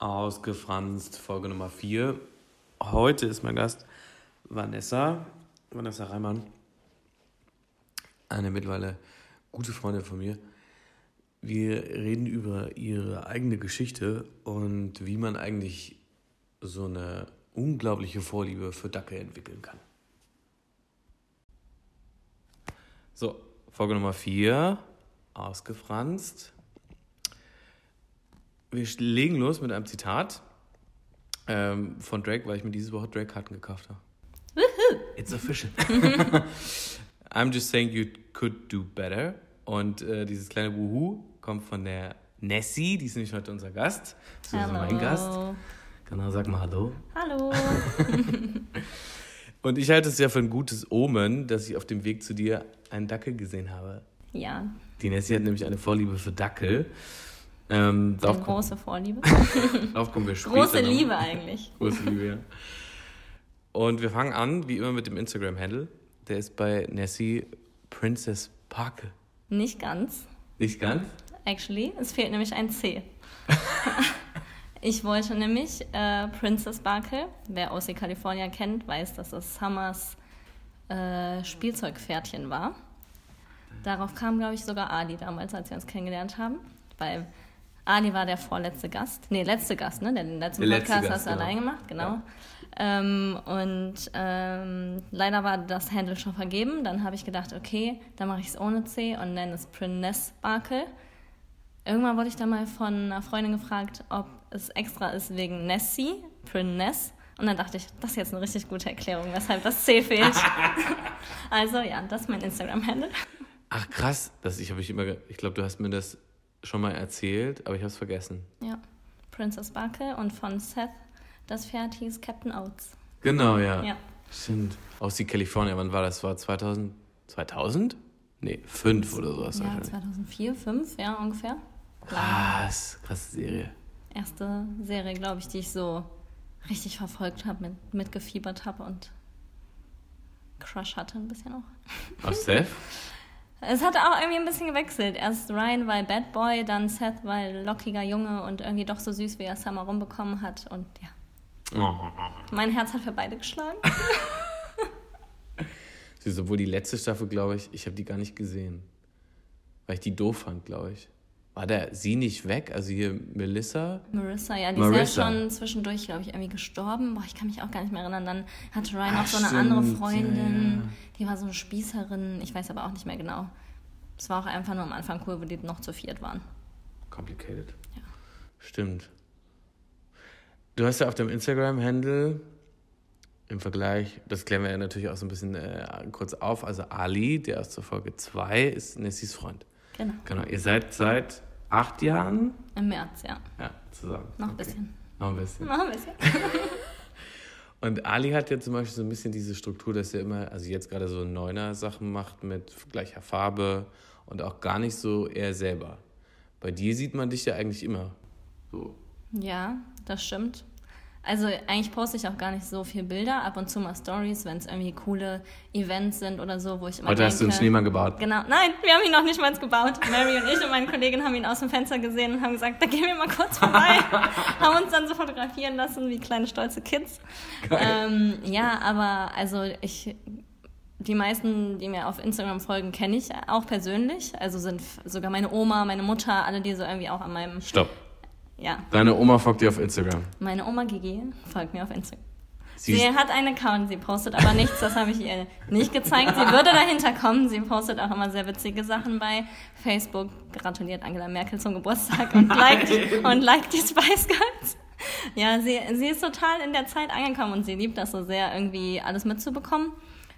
Ausgefranst, Folge Nummer 4. Heute ist mein Gast Vanessa, Vanessa Reimann, eine mittlerweile gute Freundin von mir. Wir reden über ihre eigene Geschichte und wie man eigentlich so eine unglaubliche Vorliebe für Dackel entwickeln kann. So, Folge Nummer 4, ausgefranst. Wir legen los mit einem Zitat ähm, von Drake, weil ich mir diese Woche Drake-Karten gekauft habe. Woohoo! It's official. I'm just saying you could do better. Und äh, dieses kleine Wuhu kommt von der Nessie, die ist nämlich heute unser Gast. Das ist mein Gast. Genau, sag mal Hallo. Hallo. Und ich halte es ja für ein gutes Omen, dass ich auf dem Weg zu dir einen Dackel gesehen habe. Ja. Die Nessie hat nämlich eine Vorliebe für Dackel. Ähm, Eine große Vorliebe. Darauf kommen wir später. Große Liebe eigentlich. Große Liebe, ja. Und wir fangen an, wie immer, mit dem Instagram-Handle. Der ist bei Nessie Princess Parke. Nicht ganz. Nicht ganz? Actually, es fehlt nämlich ein C. ich wollte nämlich äh, Princess Barkle, wer OC California kennt, weiß, dass das Summers äh, Spielzeugpferdchen war. Darauf kam, glaube ich, sogar Ali damals, als wir uns kennengelernt haben. Weil Ali war der vorletzte Gast. Nee, letzte Gast, ne? Den letzten Der Podcast letzte hast du Gast, allein genau. gemacht, genau. Ja. Ähm, und ähm, leider war das Handle schon vergeben. Dann habe ich gedacht, okay, dann mache ich es ohne C und nenne es Prince Barkel. Irgendwann wurde ich dann mal von einer Freundin gefragt, ob es extra ist wegen Nessie, Prince. Und dann dachte ich, das ist jetzt eine richtig gute Erklärung, weshalb das C fehlt. also ja, das ist mein Instagram-Handle. Ach krass, das ich habe ich immer, ich glaube, du hast mir das schon mal erzählt, aber ich habe es vergessen. Ja, Princess Barkel und von Seth, das Pferd hieß Captain Oates. Genau, ja. Ja. Stimmt. Aus die California, wann war das? War 2000? 2000? Nee, 5 oder sowas. Ja, wahrscheinlich. 2004, 2005, ja, ungefähr. Krass, krasse Serie. Erste Serie, glaube ich, die ich so richtig verfolgt habe, mit, mitgefiebert habe und Crush hatte ein bisschen auch. Auf Seth? Es hat auch irgendwie ein bisschen gewechselt. Erst Ryan weil Bad Boy, dann Seth weil lockiger Junge und irgendwie doch so süß, wie er Summer rumbekommen hat. Und ja, Oh. mein Herz hat für beide geschlagen. Obwohl die letzte Staffel, glaube ich, ich habe die gar nicht gesehen. Weil ich die doof fand, glaube ich. War der sie nicht weg? Also hier Melissa? Marissa, ja, die Marissa. ist ja schon zwischendurch, glaube ich, irgendwie gestorben. Boah, ich kann mich auch gar nicht mehr erinnern. Dann hatte Ryan Ach, auch so eine stimmt, andere ja, Freundin. ja. Die war so eine Spießerin. Ich weiß aber auch nicht mehr genau. Es war auch einfach nur am Anfang cool, wo die noch zu viert waren. Complicated. Ja. Stimmt. Du hast ja auf dem Instagram-Handle im Vergleich, das klären wir ja natürlich auch so ein bisschen äh, kurz auf, also Ali, der aus der Folge 2, ist Nessies Freund. Genau. Genau, ihr seid seit acht Jahren Im März, ja. ja, zusammen. Noch ein Okay. bisschen. Noch ein bisschen. Noch ein bisschen. Und Ali hat ja zum Beispiel so ein bisschen diese Struktur, dass er immer, also jetzt gerade so Neuner-Sachen macht mit gleicher Farbe und auch gar nicht so er selber. Bei dir sieht man dich ja eigentlich immer so. Ja, das stimmt. Also eigentlich poste ich auch gar nicht so viel Bilder, ab und zu mal Stories, wenn es irgendwie coole Events sind oder so, wo ich immer Heute hast du einen denke- Schneemann gebaut. Genau, nein, wir haben ihn noch nicht mal gebaut. Mary und ich und meine Kollegin haben ihn aus dem Fenster gesehen und haben gesagt, da gehen wir mal kurz vorbei. haben uns dann so fotografieren lassen wie kleine stolze Kids. Ähm, ja, aber also ich, die meisten, die mir auf Instagram folgen, kenne ich auch persönlich. Also sind sogar meine Oma, meine Mutter, alle, die so irgendwie auch an meinem, Stopp. Ja, Deine Oma folgt dir auf Instagram. meine Oma Gigi folgt mir auf Instagram. Sie Sie hat einen Account, sie postet aber nichts, das habe ich ihr nicht gezeigt. Sie würde dahinter kommen, sie postet auch immer sehr witzige Sachen bei Facebook, gratuliert Angela Merkel zum Geburtstag und liked, und liked die Spice Girls. Ja, sie, sie ist total in der Zeit angekommen und sie liebt das so sehr, irgendwie alles mitzubekommen.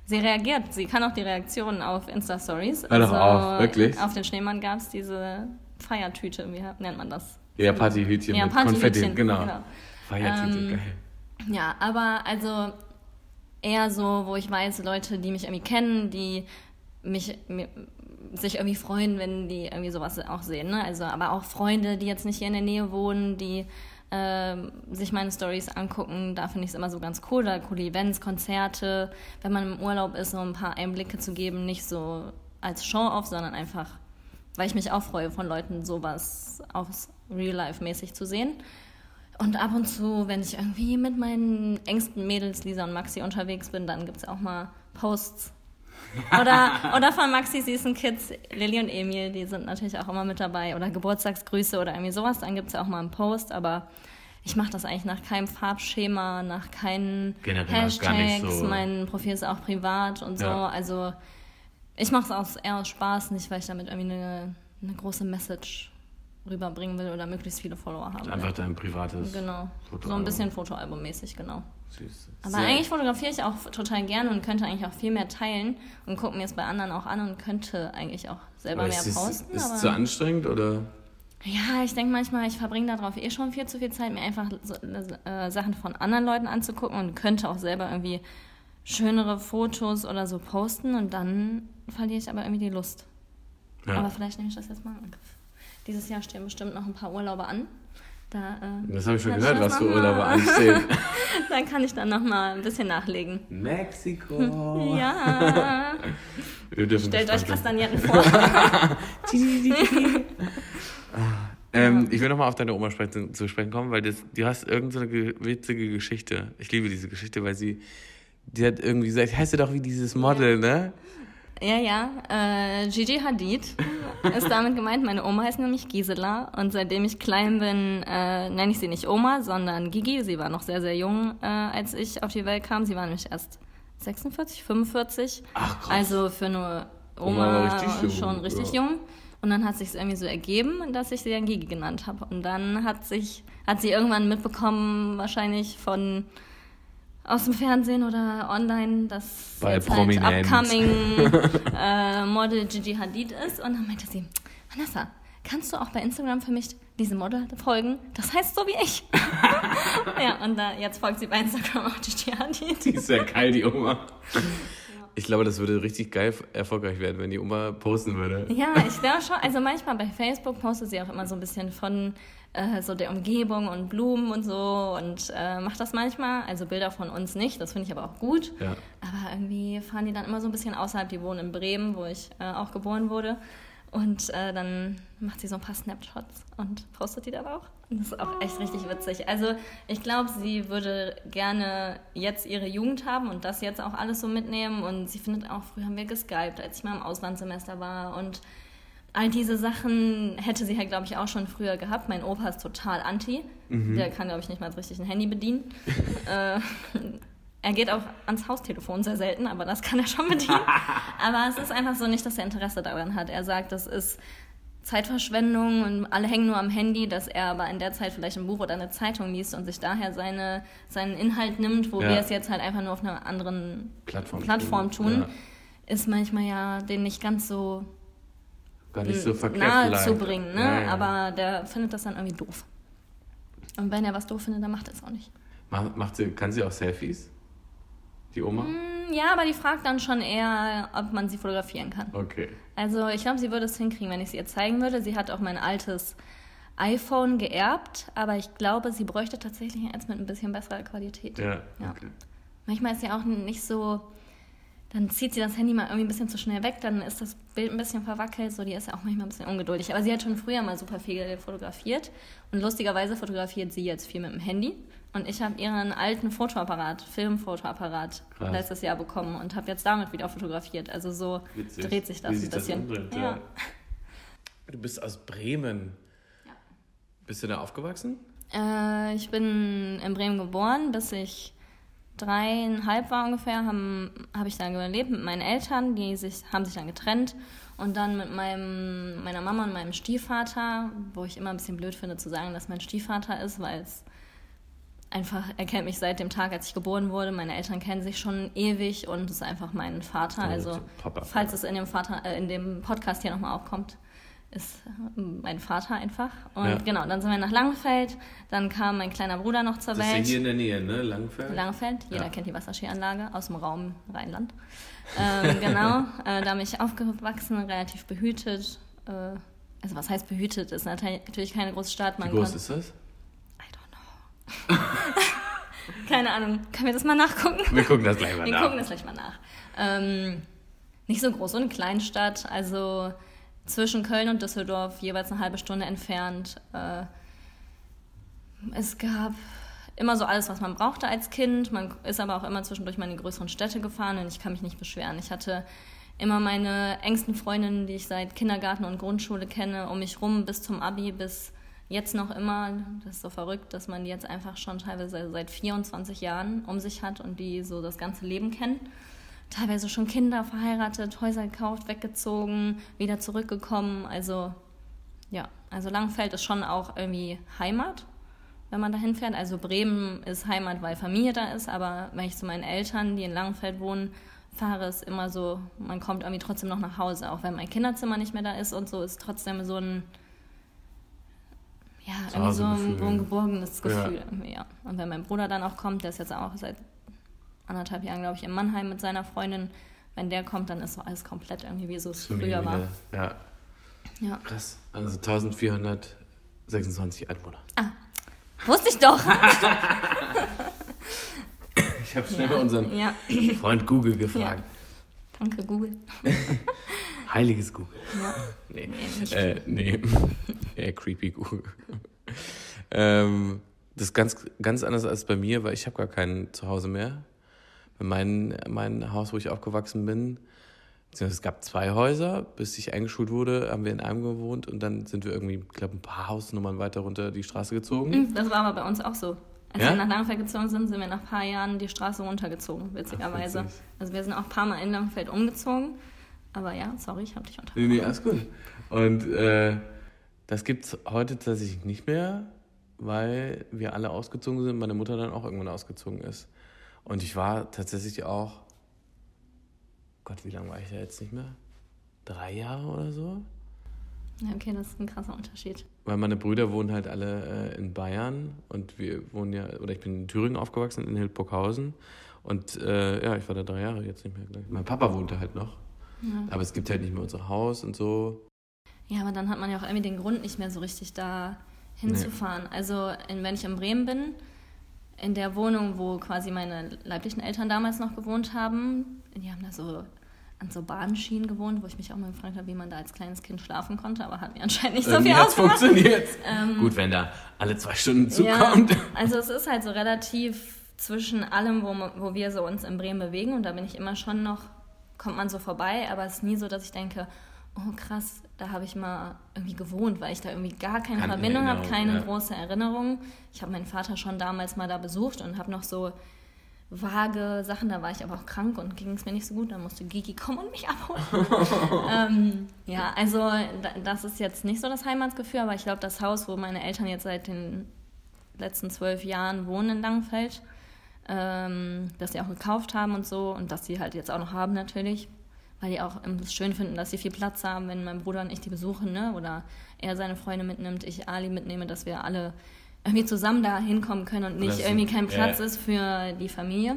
Sie reagiert, sie kann auch die Reaktionen auf Insta-Stories. Hör doch auf, wirklich? Auf den Schneemann gab es diese Feiertüte, wie nennt man das? Ja, Partyhütchen Ja, mit Partyhütchen, Konfetti, genau. genau. Feiertüte, Ähm, geil. Ja, aber also eher so, wo ich weiß, Leute, die mich irgendwie kennen, die mich mi- sich irgendwie freuen, wenn die irgendwie sowas auch sehen. Ne? Also, aber auch Freunde, die jetzt nicht hier in der Nähe wohnen, die ähm, sich meine Stories angucken, da finde ich es immer so ganz cool. Da coole Events, Konzerte, wenn man im Urlaub ist, so ein paar Einblicke zu geben, nicht so als Show-off, sondern einfach, weil ich mich auch freue, von Leuten sowas aufs Real-Life-mäßig zu sehen. Und ab und zu, wenn ich irgendwie mit meinen engsten Mädels, Lisa und Maxi, unterwegs bin, dann gibt es auch mal Posts. Oder, oder von Maxi süßen Kids, Lilly und Emil, die sind natürlich auch immer mit dabei. Oder Geburtstagsgrüße oder irgendwie sowas, dann gibt es ja auch mal einen Post. Aber ich mache das eigentlich nach keinem Farbschema, nach keinen Generell Hashtags. so. Mein Profil ist auch privat und so. Ja. Also ich mache es eher aus Spaß, nicht weil ich damit irgendwie eine, eine große Message rüberbringen will oder möglichst viele Follower haben will. Einfach dein privates. Genau. Fotoalbum. So ein bisschen Fotoalbummäßig, genau. Süß. Aber Sehr- eigentlich fotografiere ich auch total gerne und könnte eigentlich auch viel mehr teilen und gucke mir es bei anderen auch an und könnte eigentlich auch selber Aber mehr ist posten. ist es zu anstrengend oder? ja, ich denke manchmal, ich verbringe darauf eh schon viel zu viel Zeit, mir einfach so, äh, Sachen von anderen Leuten anzugucken und könnte auch selber irgendwie schönere Fotos oder so posten und dann verliere ich aber irgendwie die Lust. Ja. Aber vielleicht nehme ich das jetzt mal in Angriff. Dieses Jahr stehen bestimmt noch ein paar Urlaube an. Da, äh, das habe ich schon gehört, was für Urlaube anstehen. Dann kann ich dann noch mal ein bisschen nachlegen. Mexiko. Ja, stellt euch. Kastagnetten vor. Ähm, ich will nochmal auf deine Oma sprechen, zu sprechen kommen, weil das, du hast irgendeine ge witzige Geschichte. Ich liebe diese Geschichte, weil sie, die hat irgendwie gesagt, heißt du doch wie dieses Model, ne? Ja, ja. Äh, Gigi Hadid ist damit gemeint. Meine Oma heißt nämlich Gisela. Und seitdem ich klein bin, äh, nenne ich sie nicht Oma, sondern Gigi. Sie war noch sehr, sehr jung, äh, als ich auf die Welt kam. Sie war nämlich erst 46, 45. Ach, krass. Also für eine Oma Oma richtig jung, schon richtig ja. jung. Und dann hat sich irgendwie so ergeben, dass ich sie dann Gigi genannt habe. Und dann hat sich, hat sie irgendwann mitbekommen, wahrscheinlich von aus dem Fernsehen oder online, dass Bei jetzt halt upcoming äh, Model Gigi Hadid ist. Und dann meinte sie, Vanessa, kannst du auch bei Instagram für mich diese Model folgen? Das heißt so wie ich. ja, und da, jetzt folgt sie bei Instagram auch Gigi Hadid. Die ist ja geil, die Oma. Ich glaube, das würde richtig geil erfolgreich werden, wenn die Oma posten würde. Ja, ich glaube schon. Also manchmal bei Facebook postet sie auch immer so ein bisschen von äh, so der Umgebung und Blumen und so und äh, macht das manchmal. Also Bilder von uns nicht, das finde ich aber auch gut. Ja. Aber irgendwie fahren die dann immer so ein bisschen außerhalb. Die wohnen in Bremen, wo ich äh, auch geboren wurde. Und äh, dann macht sie so ein paar Snapshots und postet die dann auch. Und das ist auch echt richtig witzig. Also ich glaube, sie würde gerne jetzt ihre Jugend haben und das jetzt auch alles so mitnehmen. Und sie findet auch, früher haben wir geskypt, als ich mal im Auslandssemester war. Und all diese Sachen hätte sie halt, glaube ich, auch schon früher gehabt. Mein Opa ist total anti. Der kann, glaube ich, nicht mal so richtig ein Handy bedienen. äh, er geht auch ans Haustelefon sehr selten, aber das kann er schon bedienen. aber es ist einfach so nicht, dass er Interesse daran hat. Er sagt, das ist Zeitverschwendung und alle hängen nur am Handy, dass er aber in der Zeit vielleicht ein Buch oder eine Zeitung liest und sich daher seine, seinen Inhalt nimmt, wo Ja. wir es jetzt halt einfach nur auf einer anderen Plattform, Plattform tun, Ja. ist manchmal ja den nicht ganz so Gar nicht so verkehrt nahe zu bringen, ne? Ja, ja. aber der findet das dann irgendwie doof. Und wenn er was doof findet, dann macht er es auch nicht. Macht, macht sie, kann sie auch Selfies? Die Oma? Hm, Ja, aber die fragt dann schon eher, ob man sie fotografieren kann. Okay. Also ich glaube, sie würde es hinkriegen, wenn ich sie ihr zeigen würde. Sie hat auch mein altes iPhone geerbt, aber ich glaube, sie bräuchte tatsächlich eins mit ein bisschen besserer Qualität. Ja, Ja. okay. Manchmal ist sie auch nicht so, dann zieht sie das Handy mal irgendwie ein bisschen zu schnell weg, dann ist das Bild ein bisschen verwackelt, so die ist ja auch manchmal ein bisschen ungeduldig. Aber sie hat schon früher mal super viel fotografiert und lustigerweise fotografiert sie jetzt viel mit dem Handy. Und ich habe ihren alten Fotoapparat, Filmfotoapparat, Krass. letztes Jahr bekommen und habe jetzt damit wieder fotografiert. Also so Witzig. dreht sich das Wie ein das bisschen. ja. ja. Du bist aus Bremen. Ja. Bist du da aufgewachsen? Äh, ich bin in Bremen geboren, bis ich dreieinhalb war ungefähr, habe hab ich da gelebt mit meinen Eltern, die sich, haben sich dann getrennt. Und dann mit meinem, meiner Mama und meinem Stiefvater, wo ich immer ein bisschen blöd finde zu sagen, dass mein Stiefvater ist, weil es einfach, er kennt mich seit dem Tag, als ich geboren wurde. Meine Eltern kennen sich schon ewig und ist einfach mein Vater. Also, Papa. falls es in dem, Vater, äh, in dem Podcast hier nochmal aufkommt, ist äh, mein Vater einfach. Und Ja. genau, dann sind wir nach Langenfeld. Dann kam mein kleiner Bruder noch zur Das ist ja Welt. hier in der Nähe, ne? Langfeld? Langenfeld, jeder Ja. kennt die Wasserskianlage aus dem Raum Rheinland. Ähm, genau, äh, da bin ich aufgewachsen, relativ behütet. Äh, also was heißt behütet? Ist natürlich keine große Stadt. Wie Man groß kon- ist das? I don't know. keine Ahnung. Können wir das mal nachgucken? Wir gucken das gleich mal Wir nach. gucken das gleich mal nach. Ähm, nicht so groß, so eine Kleinstadt, also zwischen Köln und Düsseldorf, jeweils eine halbe Stunde entfernt. Äh, Es gab immer so alles, was man brauchte als Kind. Man ist aber auch immer zwischendurch mal in die größeren Städte gefahren und ich kann mich nicht beschweren. Ich hatte immer meine engsten Freundinnen, die ich seit Kindergarten und Grundschule kenne, um mich rum bis zum Abi, bis jetzt noch immer. Das ist so verrückt, dass man die jetzt einfach schon teilweise seit 24 Jahren um sich hat und die so das ganze Leben kennen. Teilweise schon Kinder verheiratet, Häuser gekauft, weggezogen, wieder zurückgekommen. Also ja, also Langfeld ist schon auch irgendwie Heimat wenn man dahin fährt. Also Bremen ist Heimat, weil Familie da ist, aber wenn ich zu meinen Eltern, die in Langenfeld wohnen, fahre, ist immer so, man kommt irgendwie trotzdem noch nach Hause. Auch wenn mein Kinderzimmer nicht mehr da ist und so, ist trotzdem so ein, ja, irgendwie so ein, so ein geborgenes Gefühl. Ja. ja. Und wenn mein Bruder dann auch kommt, der ist jetzt auch seit anderthalb Jahren, glaube ich, in Mannheim mit seiner Freundin, wenn der kommt, dann ist so alles komplett irgendwie wie so es früher war. Ja. ja. Krass. Also 1426 Einwohner. Ah, Wusste ich doch. ich habe schnell ja, unseren ja. Freund Google gefragt. Ja. Danke, Google. Heiliges Google. Ja. Nee, nee. Äh, nee. Eher creepy Google. ähm, das ist ganz, ganz anders als bei mir, weil ich habe gar kein Zuhause mehr. Mein, mein Haus, wo ich aufgewachsen bin, es gab zwei Häuser, bis ich eingeschult wurde, haben wir in einem gewohnt und dann sind wir irgendwie, ich glaube, ein paar Hausnummern weiter runter die Straße gezogen. Mhm, das war aber bei uns auch so. Als ja? wir nach Langfeld gezogen sind, sind wir nach ein paar Jahren die Straße runtergezogen, witzigerweise. Ach, also wir sind auch ein paar Mal in Langfeld umgezogen. Aber ja, sorry, ich habe dich unterbrochen. Nee, nee, alles gut. Und äh, das gibt es heute tatsächlich nicht mehr, weil wir alle ausgezogen sind, meine Mutter dann auch irgendwann ausgezogen ist. Und ich war tatsächlich auch Gott, wie lange war ich da jetzt nicht mehr? Drei Jahre oder so? Ja, okay, das ist ein krasser Unterschied. Weil meine Brüder wohnen halt alle äh, in Bayern und wir wohnen ja, oder ich bin in Thüringen aufgewachsen, in Hildburghausen. Und äh, ja, ich war da drei Jahre jetzt nicht mehr gleich. Mein Papa wohnte halt noch. Ja. Aber es gibt halt nicht mehr unser Haus und so. Ja, aber dann hat man ja auch irgendwie den Grund nicht mehr so richtig da hinzufahren. Nee. Also wenn ich in Bremen bin, in der Wohnung, wo quasi meine leiblichen Eltern damals noch gewohnt haben. Die haben da so an so Bahnschienen gewohnt, wo ich mich auch mal gefragt habe, wie man da als kleines Kind schlafen konnte, aber hat mir anscheinend nicht so viel ausgemacht. funktioniert. Ähm, Gut, wenn da alle zwei Stunden zukommt. Ja, also es ist halt so relativ zwischen allem, wo, wo wir so uns in Bremen bewegen und da bin ich immer schon noch, kommt man so vorbei, aber es ist nie so, dass ich denke, oh krass, da habe ich mal irgendwie gewohnt, weil ich da irgendwie gar keine keine Verbindung habe, keine ja. große Erinnerung. Ich habe meinen Vater schon damals mal da besucht und habe noch so vage Sachen, da war ich aber auch krank und ging es mir nicht so gut, dann musste Gigi kommen und mich abholen. ähm, ja, also das ist jetzt nicht so das Heimatgefühl, aber ich glaube, das Haus, wo meine Eltern jetzt seit den letzten zwölf Jahren wohnen in Langenfeld, ähm, dass sie auch gekauft haben und so und dass sie halt jetzt auch noch haben natürlich, weil die auch es schön finden, dass sie viel Platz haben, wenn mein Bruder und ich die besuchen, ne? oder er seine Freunde mitnimmt, ich Ali mitnehme, dass wir alle irgendwie zusammen da hinkommen können und nicht irgendwie kein Platz ja. ist für die Familie.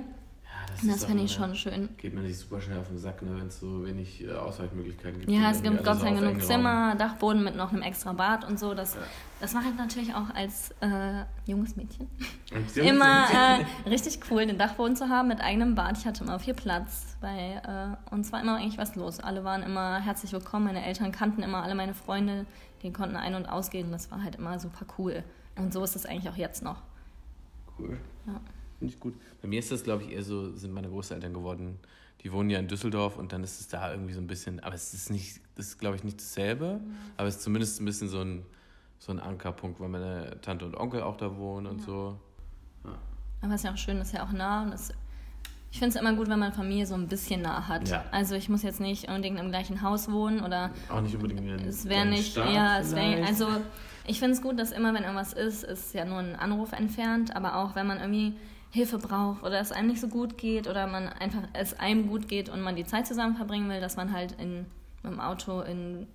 Das, das finde ich schon schön. Geht mir nicht super schnell auf den Sack, ne, wenn es so wenig äh, Ausweichmöglichkeiten gibt. Ja, es gibt Gott sei Dank genug Zimmer, Raum. Dachboden mit noch einem extra Bad und so. Das, ja. das mache ich natürlich auch als äh, junges Mädchen. immer äh, richtig cool, den Dachboden zu haben mit eigenem Bad. Ich hatte immer viel Platz. Bei, äh, uns war immer eigentlich was los. Alle waren immer herzlich willkommen. Meine Eltern kannten immer alle meine Freunde. Die konnten ein- und ausgehen. Das war halt immer super cool. Und so ist es eigentlich auch jetzt noch. Cool. Ja. Finde ich gut. Bei mir ist das, glaube ich, eher so, sind meine Großeltern geworden. Die wohnen ja in Düsseldorf und dann ist es da irgendwie so ein bisschen, aber es ist nicht, das ist, glaube ich, nicht dasselbe, mhm. aber es ist zumindest ein bisschen so ein, so ein Ankerpunkt, weil meine Tante und Onkel auch da wohnen und ja. so. Ja. Aber es ist ja auch schön, es ist ja auch nah und es, ich finde es immer gut, wenn man Familie so ein bisschen nah hat. Ja. Also ich muss jetzt nicht unbedingt im gleichen Haus wohnen oder. Auch nicht unbedingt in Es wäre nicht, ja, es wäre, also ich finde es gut, dass immer, wenn irgendwas ist, ist ja nur ein Anruf entfernt, aber auch wenn man irgendwie Hilfe braucht oder es einem nicht so gut geht oder man einfach es einem gut geht und man die Zeit zusammen verbringen will, dass man halt in, mit dem Auto in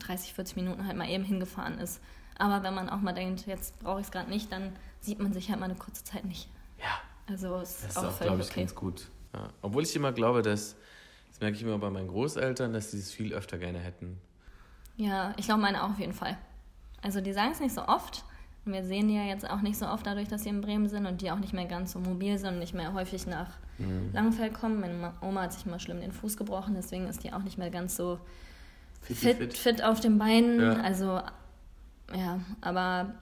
30, 40 Minuten halt mal eben hingefahren ist. Aber wenn man auch mal denkt, jetzt brauche ich es gerade nicht, dann sieht man sich halt mal eine kurze Zeit nicht. Ja. Also es ist auch, auch glaube ich, okay. ganz gut. Ja. Obwohl ich immer glaube, dass, das merke ich immer bei meinen Großeltern, dass sie es viel öfter gerne hätten. Ja, ich glaube meine auch auf jeden Fall. Also die sagen es nicht so oft. Und wir sehen die ja jetzt auch nicht so oft dadurch, dass sie in Bremen sind und die auch nicht mehr ganz so mobil sind und nicht mehr häufig nach mhm. Langenfeld kommen. Meine Oma hat sich mal schlimm den Fuß gebrochen, deswegen ist die auch nicht mehr ganz so fit, fit. fit auf den Beinen. Ja. Also ja, aber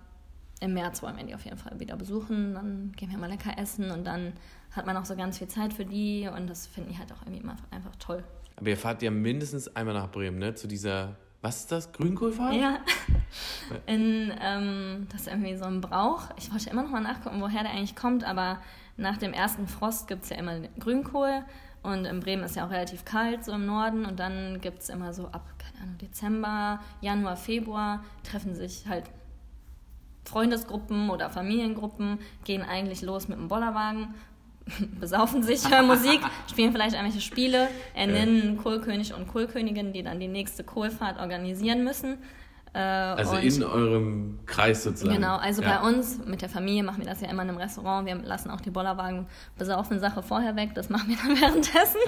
im März wollen wir die auf jeden Fall wieder besuchen. Dann gehen wir mal lecker essen und dann hat man auch so ganz viel Zeit für die und das finde ich halt auch irgendwie immer einfach toll. Aber ihr fahrt ja mindestens einmal nach Bremen, ne? Zu dieser, was ist das, Grünkohlfahrt? Ja. In, ähm, das ist irgendwie so ein Brauch. Ich wollte immer noch mal nachgucken, woher der eigentlich kommt, aber nach dem ersten Frost gibt es ja immer Grünkohl und in Bremen ist ja auch relativ kalt, so im Norden. Und dann gibt es immer so ab, keine Ahnung, Dezember, Januar, Februar treffen sich halt Freundesgruppen oder Familiengruppen, gehen eigentlich los mit dem Bollerwagen, besaufen sich, hören Musik, spielen vielleicht irgendwelche Spiele, ernennen Kohlkönig und Kohlkönigin, die dann die nächste Kohlfahrt organisieren müssen. Äh, also in eurem Kreis sozusagen. Genau, also ja. bei uns mit der Familie machen wir das ja immer in einem Restaurant. Wir lassen auch die Bollerwagen besaufen Sache vorher weg, das machen wir dann währenddessen.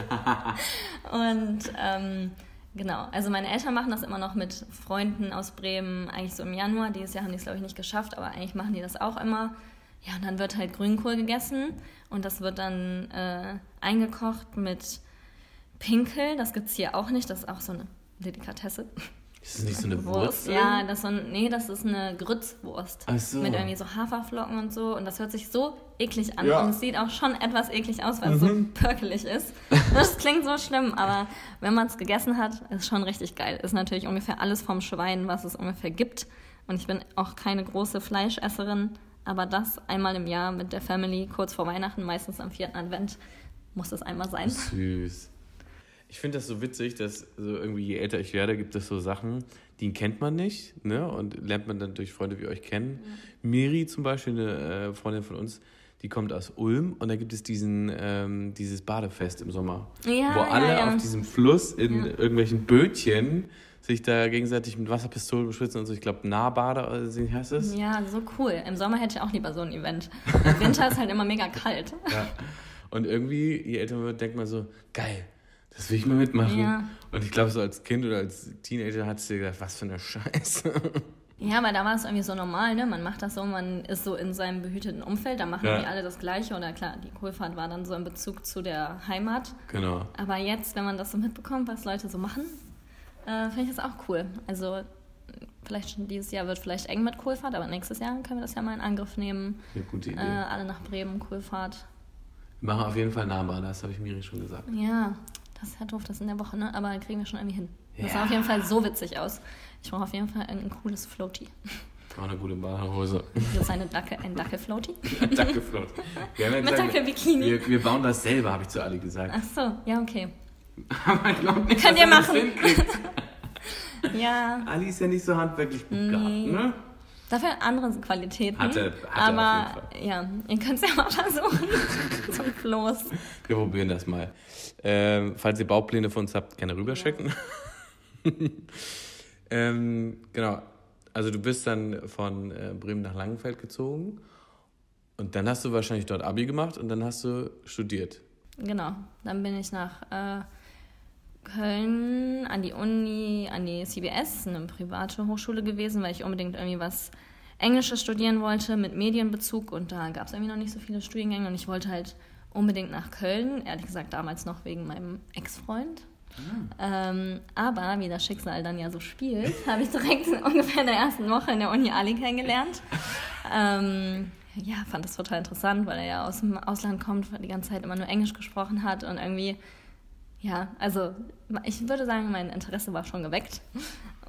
und ähm, genau, also meine Eltern machen das immer noch mit Freunden aus Bremen, eigentlich so im Januar. Dieses Jahr haben die es, glaube ich, nicht geschafft, aber eigentlich machen die das auch immer. Ja, und dann wird halt Grünkohl gegessen und das wird dann äh, eingekocht mit Pinkel. Das gibt es hier auch nicht, das ist auch so eine Delikatesse. Ist das nicht so eine Wurst? Ja, das, so ein, nee, das ist eine Grützwurst. Ach so. Mit irgendwie so Haferflocken und so. Und das hört sich so eklig an. Ja. Und es sieht auch schon etwas eklig aus, weil mhm. es so mhm. pörkelig ist. Das klingt so schlimm, aber wenn man es gegessen hat, ist schon richtig geil. Ist natürlich ungefähr alles vom Schwein, was es ungefähr gibt. Und ich bin auch keine große Fleischesserin. Aber das einmal im Jahr mit der Family, kurz vor Weihnachten, meistens am vierten Advent, muss das einmal sein. Süß. Ich finde das so witzig, dass so irgendwie je älter ich werde, gibt es so Sachen, die kennt man nicht, ne? Und lernt man dann durch Freunde wie euch kennen. Ja. Miri zum Beispiel, eine äh, Freundin von uns, die kommt aus Ulm und da gibt es diesen, ähm, dieses Badefest im Sommer. Ja, wo alle ja, ja. auf diesem Fluss in irgendwelchen Bötchen sich da gegenseitig mit Wasserpistolen beschwitzen und so. Ich glaube, Nahbade oder wie heißt es? Ja, so cool. Im Sommer hätte ich auch lieber so ein Event. Im Winter ist halt immer mega kalt. Ja. Und irgendwie, je älter man wird, denkt man so, geil, das will ich mal mitmachen. Ja. Und ich glaube, so als Kind oder als Teenager hat du dir gedacht, was für eine Scheiße. Ja, weil da war es irgendwie so normal, ne? Man macht das so, man ist so in seinem behüteten Umfeld, da machen ja. die alle das Gleiche. Oder klar, die Kohlfahrt war dann so in Bezug zu der Heimat. Genau. Aber jetzt, wenn man das so mitbekommt, was Leute so machen, äh, finde ich das auch cool. Also vielleicht schon dieses Jahr wird vielleicht eng mit Kohlfahrt, aber nächstes Jahr können wir das ja mal in Angriff nehmen. Eine gute Idee. Äh, alle nach Bremen, Kohlfahrt. Wir machen auf jeden Fall nahbar, das habe ich Miri schon gesagt. Ja, das ist ja doof, das ist in der Woche, ne? Aber kriegen wir schon irgendwie hin. Ja. Das sah auf jeden Fall so witzig aus. Ich brauche auf jeden Fall ein cooles Floaty. Auch eine gute Badehose. Das ist eine Dacke, ein Dacke-Floaty? ein Dacke-Floaty. Ja Mit Dacke-Bikini. Wir, wir, bauen das selber, habe ich zu Ali gesagt. Ach so, ja, okay. Aber ich glaube nicht, Könnt ihr machen. Ja. Ali ist ja nicht so handwerklich begabt, nee. ne? Dafür andere Qualitäten. Hatte, hatte aber ja, ihr könnt es ja mal versuchen. Zum Floß. Wir probieren das mal. Ähm, falls ihr Baupläne von uns habt, gerne rüberschicken. Ja. ähm, genau. Also du bist dann von äh, Bremen nach Langenfeld gezogen und dann hast du wahrscheinlich dort Abi gemacht und dann hast du studiert. Genau. Dann bin ich nach äh, Köln an die Uni, an die CBS, eine private Hochschule gewesen, weil ich unbedingt irgendwie was Englisches studieren wollte mit Medienbezug und da gab es irgendwie noch nicht so viele Studiengänge und ich wollte halt unbedingt nach Köln, ehrlich gesagt damals noch wegen meinem Ex-Freund. Mhm. Ähm, aber wie das Schicksal dann ja so spielt, habe ich direkt ungefähr in der ersten Woche in der Uni Ali kennengelernt. Ähm, ja, fand das total interessant, weil er ja aus dem Ausland kommt, die ganze Zeit immer nur Englisch gesprochen hat und irgendwie ja, also ich würde sagen, mein Interesse war schon geweckt.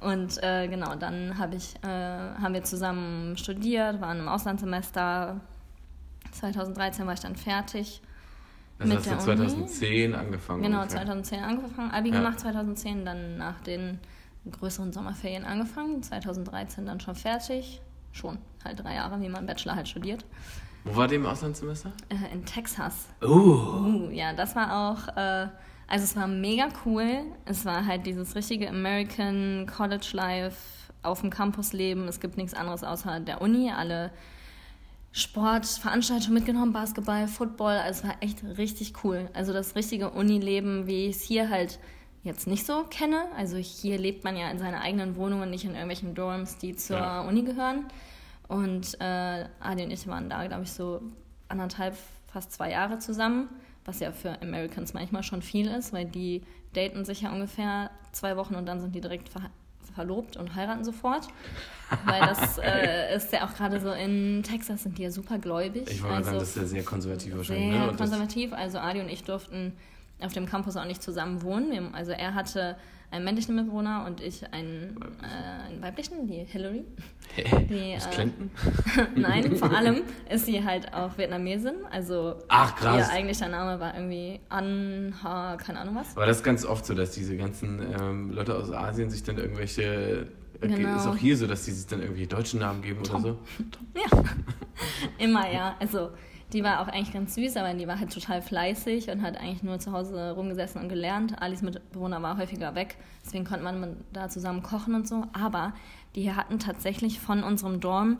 Und äh, genau, dann hab ich, äh, haben wir zusammen studiert, waren im Auslandssemester. 2013 war ich dann fertig. Das mit hast der du 2010 Uni. angefangen? Genau, ungefähr. 2010 angefangen, Abi ja. gemacht 2010, dann nach den größeren Sommerferien angefangen, 2013 dann schon fertig. Schon, halt drei Jahre, wie man Bachelor halt studiert. Wo war dem Auslandssemester? Äh, in Texas. Oh. Uh, ja, das war auch... Also es war mega cool. Es war halt dieses richtige American College Life auf dem Campus leben. Es gibt nichts anderes außer der Uni. Alle Sportveranstaltungen mitgenommen, Basketball, Football. Also es war echt richtig cool. Also das richtige Unileben, wie ich es hier halt jetzt nicht so kenne. Also hier lebt man ja in seiner eigenen Wohnung und nicht in irgendwelchen Dorms, die zur ja. Uni gehören. Und äh, Adi und ich waren da, glaube ich, so anderthalb, fast zwei Jahre zusammen was ja für Americans manchmal schon viel ist, weil die daten sich ja ungefähr zwei Wochen und dann sind die direkt ver verlobt und heiraten sofort. Weil das äh, ist ja auch gerade so in Texas sind die ja super gläubig. Ich wollte also sagen, das ist ja sehr konservativ wahrscheinlich. Sehr Ne? Konservativ. Also Adi und ich durften auf dem Campus auch nicht zusammen wohnen. Also er hatte einen männlichen Mitbewohner und ich einen, äh, einen weiblichen, die Hillary. Die, Aus äh, Clinton? Nein, vor allem ist sie halt auch Vietnamesin. Also Ach, krass. ihr eigentlicher Name war irgendwie An Ha, keine Ahnung was. Aber das ist ganz oft so, dass diese ganzen ähm, Leute aus Asien sich dann irgendwelche. äh, Genau. Ist auch hier so, dass die sich dann irgendwie deutschen Namen geben oder so. Ja, immer ja. Also die war auch eigentlich ganz süß, aber die war halt total fleißig und hat eigentlich nur zu Hause rumgesessen und gelernt. Alis Mitbewohner war häufiger weg, deswegen konnte man da zusammen kochen und so. Aber die hatten tatsächlich von unserem Dorm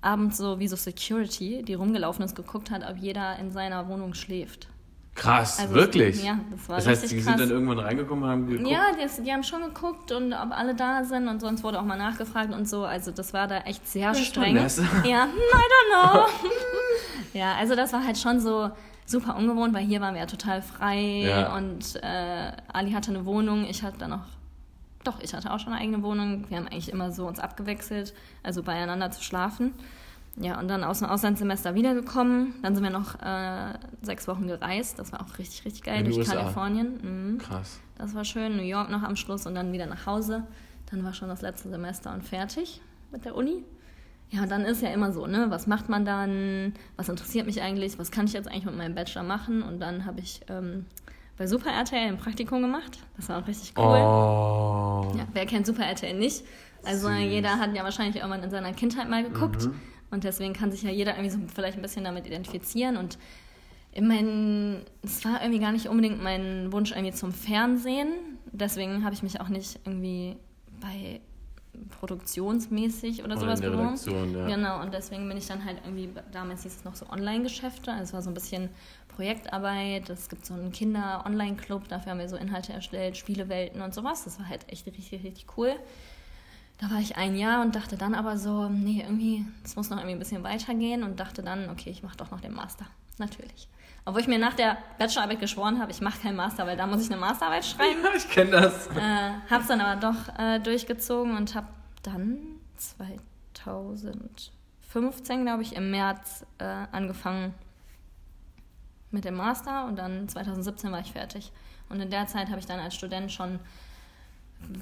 abends so wie so Security, die rumgelaufen ist, geguckt hat, ob jeder in seiner Wohnung schläft. Krass, Also, wirklich? ja, das war das heißt, die sind krass. dann irgendwann reingekommen und haben geguckt. Ja, die, die haben schon geguckt und ob alle da sind und sonst wurde auch mal nachgefragt und so. Also das war da echt sehr ist streng. das? Ja, I don't know. ja, also das war halt schon so super ungewohnt, weil hier waren wir ja total frei Ja. und äh, Ali hatte eine Wohnung, ich hatte dann noch, doch, ich hatte auch schon eine eigene Wohnung. Wir haben eigentlich immer so uns abgewechselt, also beieinander zu schlafen. Ja, und dann aus dem Auslandssemester wiedergekommen. Dann sind wir noch äh, sechs Wochen gereist. Das war auch richtig, richtig geil In durch USA. Kalifornien. Mhm. Krass. Das war schön. New York noch am Schluss und dann wieder nach Hause. Dann war schon das letzte Semester und fertig mit der Uni. Ja, und dann ist ja immer so, ne? Was macht man dann? Was interessiert mich eigentlich? Was kann ich jetzt eigentlich mit meinem Bachelor machen? Und dann habe ich ähm, bei Super RTL ein Praktikum gemacht. Das war auch richtig cool. Oh. Ja, wer kennt Super RTL nicht? Also Süß. jeder hat ja wahrscheinlich irgendwann in seiner Kindheit mal geguckt. Mhm. Und deswegen kann sich ja jeder irgendwie so vielleicht ein bisschen damit identifizieren. Und in mein, es war irgendwie gar nicht unbedingt mein Wunsch irgendwie zum Fernsehen. Deswegen habe ich mich auch nicht irgendwie bei produktionsmäßig oder sowas beworben. Ja. Genau, und deswegen bin ich dann halt irgendwie, damals hieß es noch so Online-Geschäfte, also es war so ein bisschen Projektarbeit, es gibt so einen Kinder-Online-Club, dafür haben wir so Inhalte erstellt, Spielewelten und sowas, das war halt echt richtig, richtig cool. Da war ich ein Jahr und dachte dann aber so, nee, irgendwie, es muss noch irgendwie ein bisschen weitergehen und dachte dann, okay, ich mache doch noch den Master, natürlich. Obwohl ich mir nach der Bachelorarbeit geschworen habe, ich mache keinen Master, weil da muss ich eine Masterarbeit schreiben. Ja, ich kenne das. Äh, hab's dann aber doch äh, durchgezogen und hab dann 2015, glaube ich, im März äh, angefangen mit dem Master und dann 2017 war ich fertig. Und in der Zeit habe ich dann als Student schon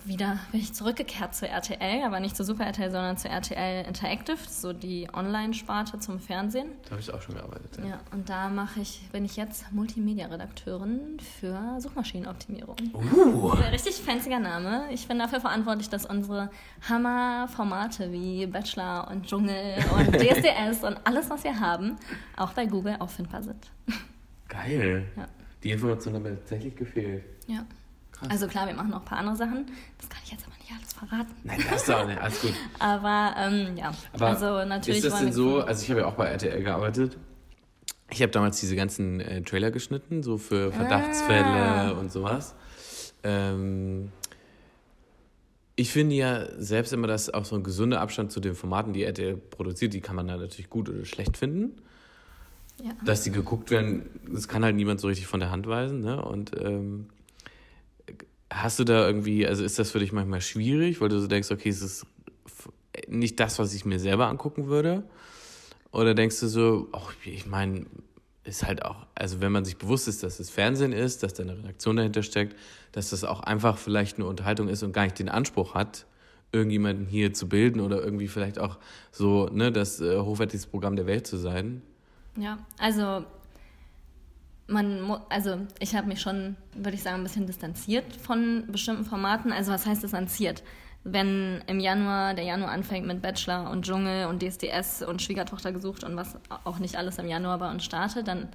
wieder bin ich zurückgekehrt zu RTL, aber nicht zu Super RTL, sondern zu RTL Interactive, so die Online-Sparte zum Fernsehen. Da habe ich auch schon gearbeitet. Ja. Ja, und da mache ich, bin ich jetzt Multimedia-Redakteurin für Suchmaschinenoptimierung. Uh. Ein richtig fanziger Name. Ich bin dafür verantwortlich, dass unsere Hammer-Formate wie Bachelor und Dschungel und DSDS und alles, was wir haben, auch bei Google auffindbar sind. Geil. Ja. Die Information hat mir tatsächlich gefehlt. Ja. Also klar, wir machen noch ein paar andere Sachen. Das kann ich jetzt aber nicht alles verraten. Nein, das auch nicht. Alles gut. Aber ähm, ja, Aber also natürlich ist das denn so, also ich habe ja auch bei RTL gearbeitet. Ich habe damals diese ganzen äh, Trailer geschnitten, so für Verdachtsfälle Ah. und sowas. Ähm, ich finde ja selbst immer, dass auch so ein gesunder Abstand zu den Formaten, die RTL produziert, die kann man dann natürlich gut oder schlecht finden. Ja. Dass die geguckt werden, das kann halt niemand so richtig von der Hand weisen. Ne? Und ähm, hast du da irgendwie, also ist das für dich manchmal schwierig, weil du so denkst, okay, es ist nicht das, was ich mir selber angucken würde? Oder denkst du so, ach, ich meine, ist halt auch, also wenn man sich bewusst ist, dass es Fernsehen ist, dass da eine Redaktion dahinter steckt, dass das auch einfach vielleicht eine Unterhaltung ist und gar nicht den Anspruch hat, irgendjemanden hier zu bilden oder irgendwie vielleicht auch so, ne, das äh, hochwertigste Programm der Welt zu sein. Ja, also man also ich habe mich schon, würde ich sagen, ein bisschen distanziert von bestimmten Formaten. Also was heißt distanziert? Wenn im Januar, der Januar anfängt mit Bachelor und Dschungel und DSDS und Schwiegertochter gesucht und was auch nicht alles im Januar bei uns startet, dann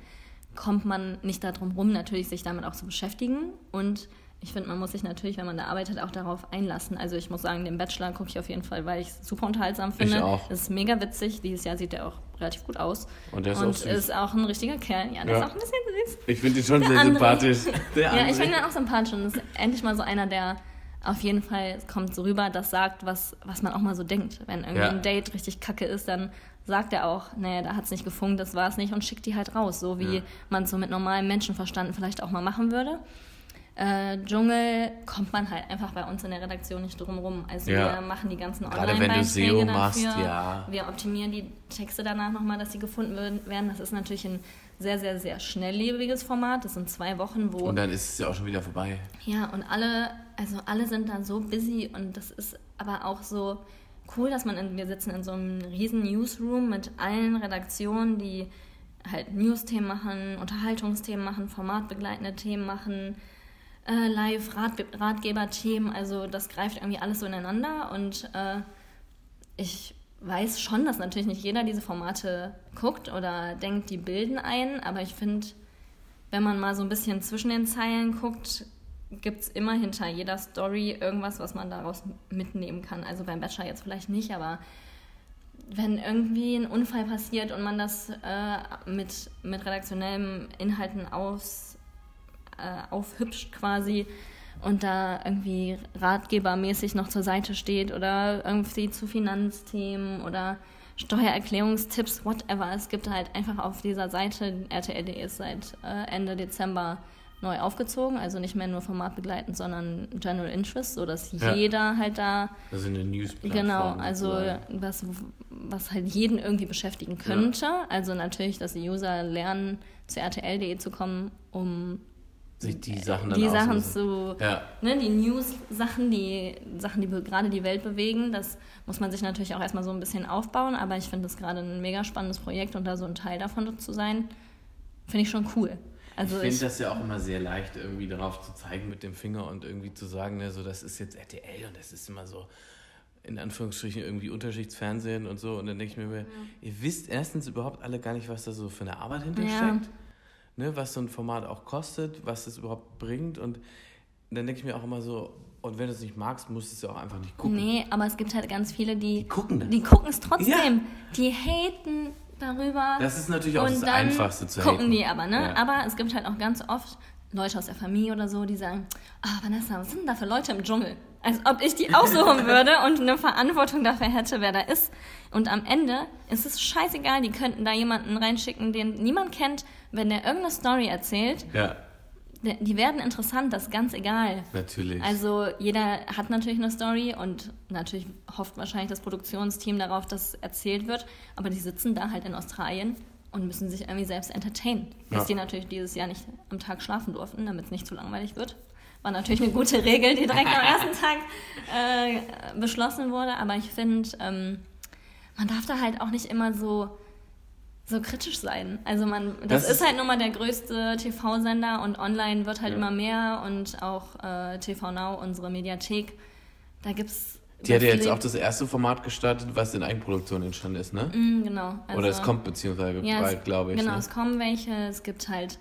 kommt man nicht darum rum, natürlich sich damit auch zu beschäftigen. Und ich finde, man muss sich natürlich, wenn man da arbeitet, auch darauf einlassen. Also ich muss sagen, den Bachelor gucke ich auf jeden Fall, weil ich es super unterhaltsam finde. auch. Es ist mega witzig. Dieses Jahr sieht er auch relativ gut aus. Und der ist und auch ist auch ein richtiger Kerl. Ja, der Ja. ist auch ein bisschen süß. Ich finde ihn schon Der sehr André. sympathisch. Der Ja, ich finde ihn auch sympathisch und ist endlich mal so einer, der auf jeden Fall kommt so rüber, das sagt, was, was man auch mal so denkt. Wenn irgendwie Ja. ein Date richtig kacke ist, dann sagt er auch, nee, da hat es nicht gefunkt, das war es nicht und schickt die halt raus, so wie Ja. man es so mit normalem Menschenverstand vielleicht auch mal machen würde. Äh, Dschungel kommt man halt einfach bei uns in der Redaktion nicht drum rum. Also ja. wir machen die ganzen Online-Beiträge dafür. Machst, ja. Wir optimieren die Texte danach nochmal, dass sie gefunden werden. Das ist natürlich ein sehr, sehr, sehr schnelllebiges Format. Das sind zwei Wochen, wo... Und dann ist es ja auch schon wieder vorbei. Ja, und alle, also alle sind da so busy und das ist aber auch so cool, dass man, in, wir sitzen in so einem riesen Newsroom mit allen Redaktionen, die halt News-Themen machen, Unterhaltungsthemen machen, formatbegleitende Themen machen, äh, Live-Ratgeber-Themen. Also das greift irgendwie alles so ineinander und äh, ich weiß schon, dass natürlich nicht jeder diese Formate guckt oder denkt, die bilden ein, aber ich finde, wenn man mal so ein bisschen zwischen den Zeilen guckt, gibt es immer hinter jeder Story irgendwas, was man daraus mitnehmen kann. Also beim Bachelor jetzt vielleicht nicht, aber wenn irgendwie ein Unfall passiert und man das äh, mit, mit redaktionellen Inhalten aus, äh, aufhübscht quasi und da irgendwie ratgebermäßig noch zur Seite steht oder irgendwie zu Finanzthemen oder Steuererklärungstipps, whatever. Es gibt halt einfach auf dieser Seite, RTL.de ist seit äh, Ende Dezember neu aufgezogen, also nicht mehr nur formatbegleitend, sondern General Interest, sodass ja. jeder halt da. Also eine news Genau, also was, was halt jeden irgendwie beschäftigen könnte. Ja. Also natürlich, dass die User lernen, zu RTL.de zu kommen, um sich die Sachen dann die Sachen zu ja. ne, die News-Sachen, die Sachen, die gerade die Welt bewegen, das muss man sich natürlich auch erstmal so ein bisschen aufbauen, aber ich finde es gerade ein mega spannendes Projekt und da so ein Teil davon zu sein, finde ich schon cool. Also ich finde das ja auch immer sehr leicht, irgendwie darauf zu zeigen mit dem Finger und irgendwie zu sagen, ne, so das ist jetzt RTL und das ist immer so in Anführungsstrichen irgendwie Unterschichtsfernsehen und so. Und dann denke ich mir, ja. ihr wisst erstens überhaupt alle gar nicht, was da so für eine Arbeit hintersteckt. Ja. Ne, was so ein Format auch kostet, was es überhaupt bringt. Und dann denke ich mir auch immer so, und wenn du es nicht magst, musst du es ja auch einfach nicht gucken. Nee, aber es gibt halt ganz viele, die, die gucken das. Die gucken es trotzdem. Ja. Die haten darüber. Das ist natürlich auch das Einfachste zu gucken haten. die aber, ne? Ja. Aber es gibt halt auch ganz oft Leute aus der Familie oder so, die sagen, ah, oh, Vanessa, was sind denn da für Leute im Dschungel? Als ob ich die aussuchen würde und eine Verantwortung dafür hätte, wer da ist. Und am Ende ist es scheißegal, die könnten da jemanden reinschicken, den niemand kennt, wenn der irgendeine Story erzählt. Ja die werden interessant, das ist ganz egal. Natürlich. Also jeder hat natürlich eine Story und natürlich hofft wahrscheinlich das Produktionsteam darauf, dass erzählt wird, aber die sitzen da halt in Australien und müssen sich irgendwie selbst entertainen. Ja. Dass die natürlich dieses Jahr nicht am Tag schlafen durften, damit es nicht zu langweilig wird. War natürlich eine gute Regel, die direkt am ersten Tag äh, beschlossen wurde, aber ich finde, ähm, man darf da halt auch nicht immer so so kritisch sein. Also man, das, das ist halt nun mal der größte TV-Sender und online wird halt ja. immer mehr und auch äh, TV Now, unsere Mediathek, da gibt's die hat ja jetzt auch das erste Format gestartet, was in Eigenproduktion entstanden ist, ne? Mm, genau. Also, Oder es kommt beziehungsweise ja, bald, glaube ich. Genau, ne? es kommen welche. Es gibt halt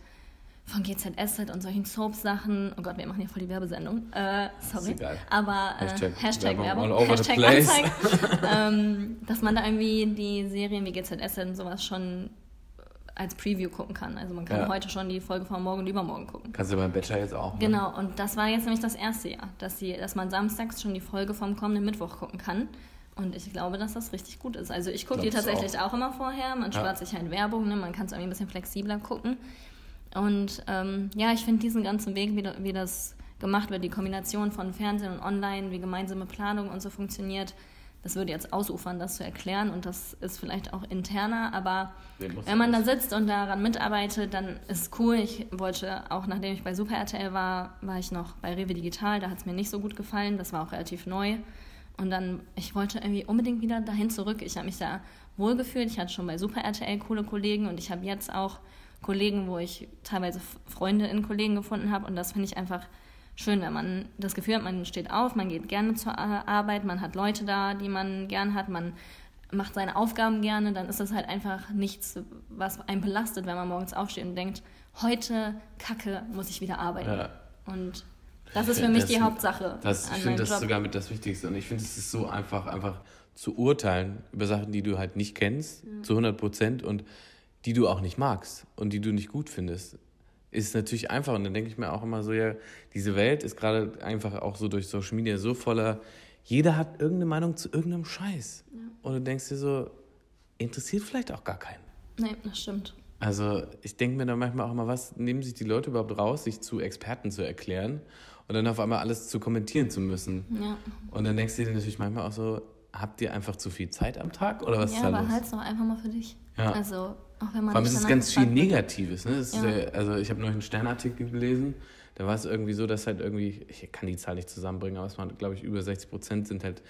von GZSZ und solchen Soap-Sachen. Oh Gott, wir machen hier voll die Werbesendung. Äh, sorry. Ist egal. Aber äh, Hashtag, Hashtag Werbung, Werbung Hashtag Anzeigen. ähm, dass man da irgendwie die Serien wie GZSZ und sowas schon als Preview gucken kann. Also man kann ja. heute schon die Folge von morgen und übermorgen gucken. Kannst du beim Bachelor jetzt auch. Ne? Genau, und das war jetzt nämlich das erste Jahr, dass, die, dass man samstags schon die Folge vom kommenden Mittwoch gucken kann. Und ich glaube, dass das richtig gut ist. Also ich gucke die tatsächlich auch. auch. immer vorher. Man ja. spart sich halt Werbung, ne? man kann es irgendwie ein bisschen flexibler gucken. Und ähm, ja, ich finde diesen ganzen Weg, wie, wie das gemacht wird, die Kombination von Fernsehen und Online, wie gemeinsame Planung und so funktioniert, das würde jetzt ausufern, das zu erklären und das ist vielleicht auch interner, aber wenn man da sitzt und daran mitarbeitet, dann ist es cool. Ich wollte auch, nachdem ich bei Super RTL war, war ich noch bei Rewe Digital, da hat es mir nicht so gut gefallen, das war auch relativ neu. Und dann, ich wollte irgendwie unbedingt wieder dahin zurück. Ich habe mich da wohlgefühlt. Ich hatte schon bei Super RTL coole Kollegen und ich habe jetzt auch Kollegen, wo ich teilweise Freunde in Kollegen gefunden habe. Und das finde ich einfach schön, wenn man das Gefühl hat, man steht auf, man geht gerne zur Arbeit, man hat Leute da, die man gern hat, man macht seine Aufgaben gerne, dann ist das halt einfach nichts, was einen belastet, wenn man morgens aufsteht und denkt, heute, Kacke, muss ich wieder arbeiten. Ja. Und das ist für mich das, die Hauptsache. Das, ich finde das Job. sogar mit das Wichtigste. Und ich finde, es ist so einfach, einfach zu urteilen über Sachen, die du halt nicht kennst, ja. zu 100 Prozent und die du auch nicht magst und die du nicht gut findest, ist natürlich einfach. Und dann denke ich mir auch immer so, ja, diese Welt ist gerade einfach auch so durch Social Media so voller, jeder hat irgendeine Meinung zu irgendeinem Scheiß. Ja. Und du denkst dir so, interessiert vielleicht auch gar keinen. Nee, das stimmt. Also ich denke mir da manchmal auch mal, was nehmen sich die Leute überhaupt raus, sich zu Experten zu erklären und dann auf einmal alles zu kommentieren zu müssen. Ja. Und dann denkst du dir natürlich manchmal auch so, habt ihr einfach zu viel Zeit am Tag oder was Ja, ist da aber los? halt's doch einfach mal für dich. Ja. Also, auch wenn man Vor allem ist es ganz viel. Negatives. Ne? Ist Ja. ja, also ich habe neulich einen Sternartikel gelesen, da war es irgendwie so, dass halt irgendwie, ich kann die Zahl nicht zusammenbringen, aber es waren, glaube ich, über 60 Prozent sind halt,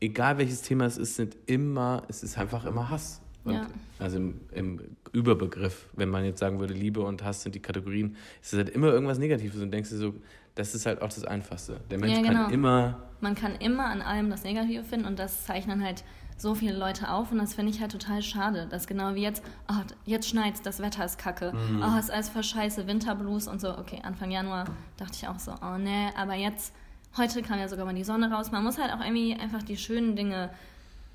egal welches Thema es ist, sind immer, es ist einfach immer Hass. Ja. Also im, im Überbegriff, wenn man jetzt sagen würde, Liebe und Hass sind die Kategorien, ist es halt immer irgendwas Negatives und denkst dir so, das ist halt auch das Einfachste. Der Mensch Ja, genau. kann immer, Man kann immer an allem das Negative finden und das zeichnen halt so viele Leute auf und das finde ich halt total schade. Das genau wie jetzt, oh, jetzt schneit's, das Wetter ist kacke, Mhm. oh, ist alles voll scheiße, Winterblues und so. Okay, Anfang Januar dachte ich auch so, oh ne, aber jetzt, heute kam ja sogar mal die Sonne raus. Man muss halt auch irgendwie einfach die schönen Dinge